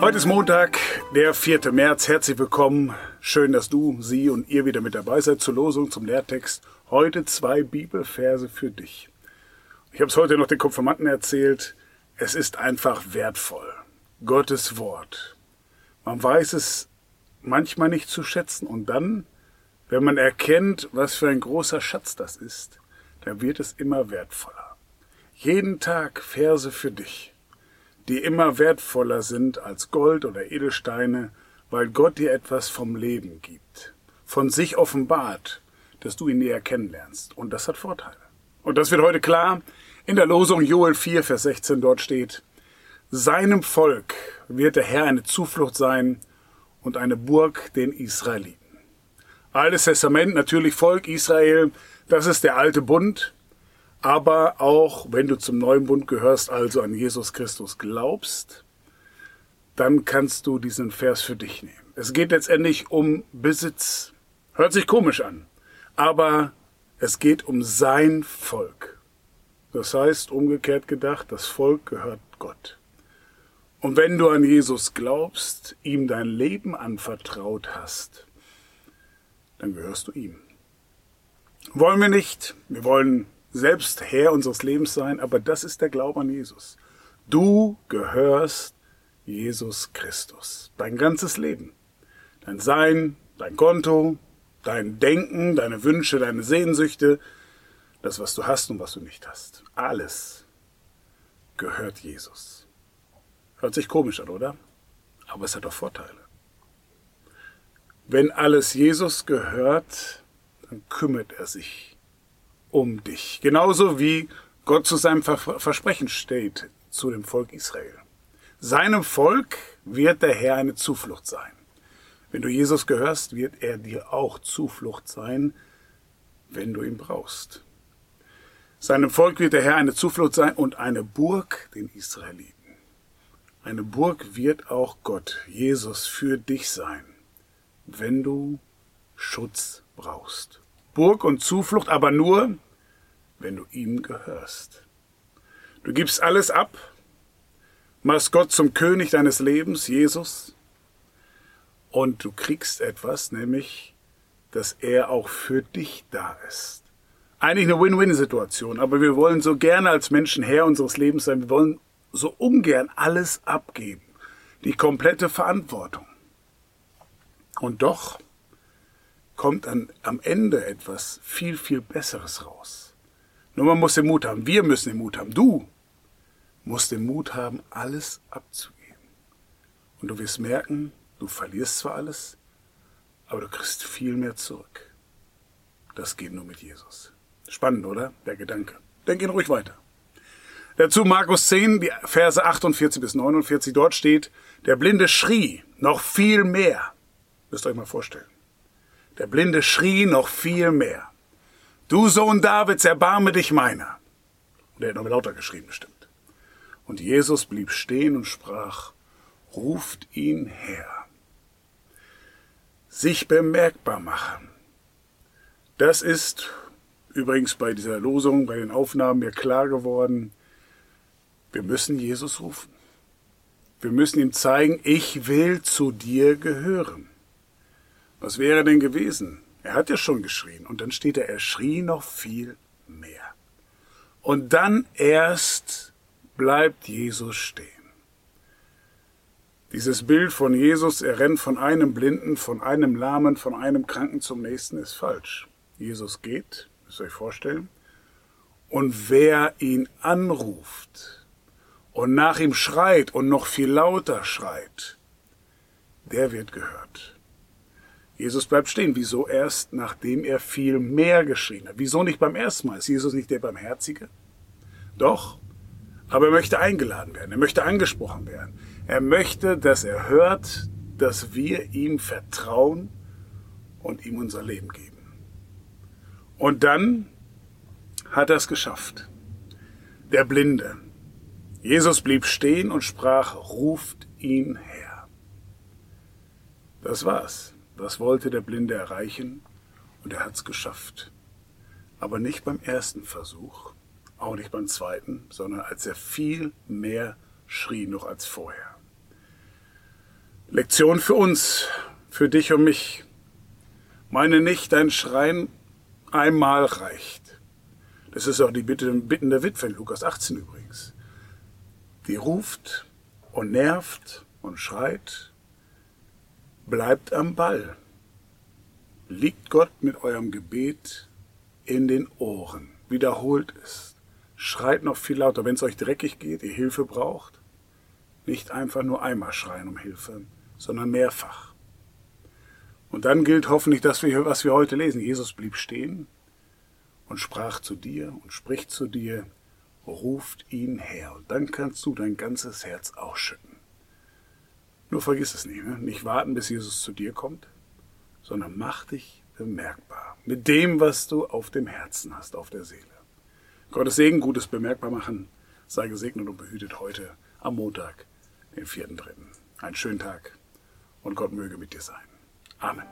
Heute ist Montag, der 4. März. Herzlich willkommen. Schön, dass du, sie und ihr wieder mit dabei seid zur Losung, zum Lehrtext. Heute zwei Bibelverse für dich. Ich habe es heute noch den Konfirmanden erzählt. Es ist einfach wertvoll. Gottes Wort. Man weiß es manchmal nicht zu schätzen und dann, wenn man erkennt, was für ein großer Schatz das ist, dann wird es immer wertvoller. Jeden Tag Verse für dich die immer wertvoller sind als Gold oder Edelsteine, weil Gott dir etwas vom Leben gibt, von sich offenbart, dass du ihn näher kennenlernst. Und das hat Vorteile. Und das wird heute klar. In der Losung Joel 4, Vers 16 dort steht, Seinem Volk wird der Herr eine Zuflucht sein und eine Burg den Israeliten. Altes Testament, natürlich Volk Israel, das ist der alte Bund, aber auch wenn du zum neuen Bund gehörst, also an Jesus Christus glaubst, dann kannst du diesen Vers für dich nehmen. Es geht letztendlich um Besitz. Hört sich komisch an, aber es geht um sein Volk. Das heißt, umgekehrt gedacht, das Volk gehört Gott. Und wenn du an Jesus glaubst, ihm dein Leben anvertraut hast, dann gehörst du ihm. Wollen wir nicht. Wir wollen selbst Herr unseres Lebens sein, aber das ist der Glaube an Jesus. Du gehörst Jesus Christus. Dein ganzes Leben. Dein Sein, dein Konto, dein Denken, deine Wünsche, deine Sehnsüchte, das, was du hast und was du nicht hast. Alles gehört Jesus. Hört sich komisch an, oder? Aber es hat auch Vorteile. Wenn alles Jesus gehört, dann kümmert er sich um dich. Genauso wie Gott zu seinem Versprechen steht zu dem Volk Israel. Seinem Volk wird der Herr eine Zuflucht sein. Wenn du Jesus gehörst, wird er dir auch Zuflucht sein, wenn du ihn brauchst. Seinem Volk wird der Herr eine Zuflucht sein und eine Burg den Israeliten. Eine Burg wird auch Gott, Jesus, für dich sein, wenn du Schutz brauchst. Burg und Zuflucht, aber nur, wenn du ihm gehörst. Du gibst alles ab, machst Gott zum König deines Lebens, Jesus, und du kriegst etwas, nämlich, dass er auch für dich da ist. Eigentlich eine Win-Win-Situation, aber wir wollen so gerne als Menschen Herr unseres Lebens sein. Wir wollen so ungern alles abgeben. Die komplette Verantwortung. Und doch kommt dann am Ende etwas viel, viel Besseres raus. Nur man muss den Mut haben. Wir müssen den Mut haben. Du musst den Mut haben, alles abzugeben. Und du wirst merken, du verlierst zwar alles, aber du kriegst viel mehr zurück. Das geht nur mit Jesus. Spannend, oder? Der Gedanke. Denk ihn ruhig weiter. Dazu Markus 10, die Verse 48 bis 49. Dort steht, der Blinde schrie noch viel mehr. Müsst ihr euch mal vorstellen. Der Blinde schrie noch viel mehr. Du Sohn Davids, erbarme dich meiner. Und er hat noch lauter geschrieben, bestimmt. Und Jesus blieb stehen und sprach, ruft ihn her. Sich bemerkbar machen. Das ist übrigens bei dieser Losung, bei den Aufnahmen mir klar geworden. Wir müssen Jesus rufen. Wir müssen ihm zeigen, ich will zu dir gehören. Was wäre denn gewesen? Er hat ja schon geschrien. Und dann steht er, er schrie noch viel mehr. Und dann erst bleibt Jesus stehen. Dieses Bild von Jesus, er rennt von einem Blinden, von einem Lahmen, von einem Kranken zum nächsten, ist falsch. Jesus geht, müsst ihr euch vorstellen, und wer ihn anruft und nach ihm schreit und noch viel lauter schreit, der wird gehört. Jesus bleibt stehen. Wieso erst, nachdem er viel mehr geschrien hat? Wieso nicht beim ersten Mal? Ist Jesus nicht der Barmherzige? Doch. Aber er möchte eingeladen werden. Er möchte angesprochen werden. Er möchte, dass er hört, dass wir ihm vertrauen und ihm unser Leben geben. Und dann hat er es geschafft. Der Blinde. Jesus blieb stehen und sprach, ruft ihn her. Das war's. Das wollte der Blinde erreichen und er hat's geschafft. Aber nicht beim ersten Versuch, auch nicht beim zweiten, sondern als er viel mehr schrie noch als vorher. Lektion für uns, für dich und mich. Meine nicht, dein Schreien einmal reicht. Das ist auch die Bitte, Bitten der Witwe in Lukas 18 übrigens. Die ruft und nervt und schreit, bleibt am Ball. Liegt Gott mit eurem Gebet in den Ohren. Wiederholt es. Schreit noch viel lauter, wenn es euch dreckig geht, ihr Hilfe braucht. Nicht einfach nur einmal schreien um Hilfe, sondern mehrfach. Und dann gilt hoffentlich das, was wir heute lesen. Jesus blieb stehen und sprach zu dir und spricht zu dir, ruft ihn her. Und dann kannst du dein ganzes Herz ausschütten. Nur vergiss es nicht, ne? nicht warten, bis Jesus zu dir kommt, sondern mach dich bemerkbar mit dem, was du auf dem Herzen hast, auf der Seele. Gottes Segen, Gutes bemerkbar machen, sei gesegnet und behütet heute am Montag, den 4.3. Einen schönen Tag und Gott möge mit dir sein. Amen.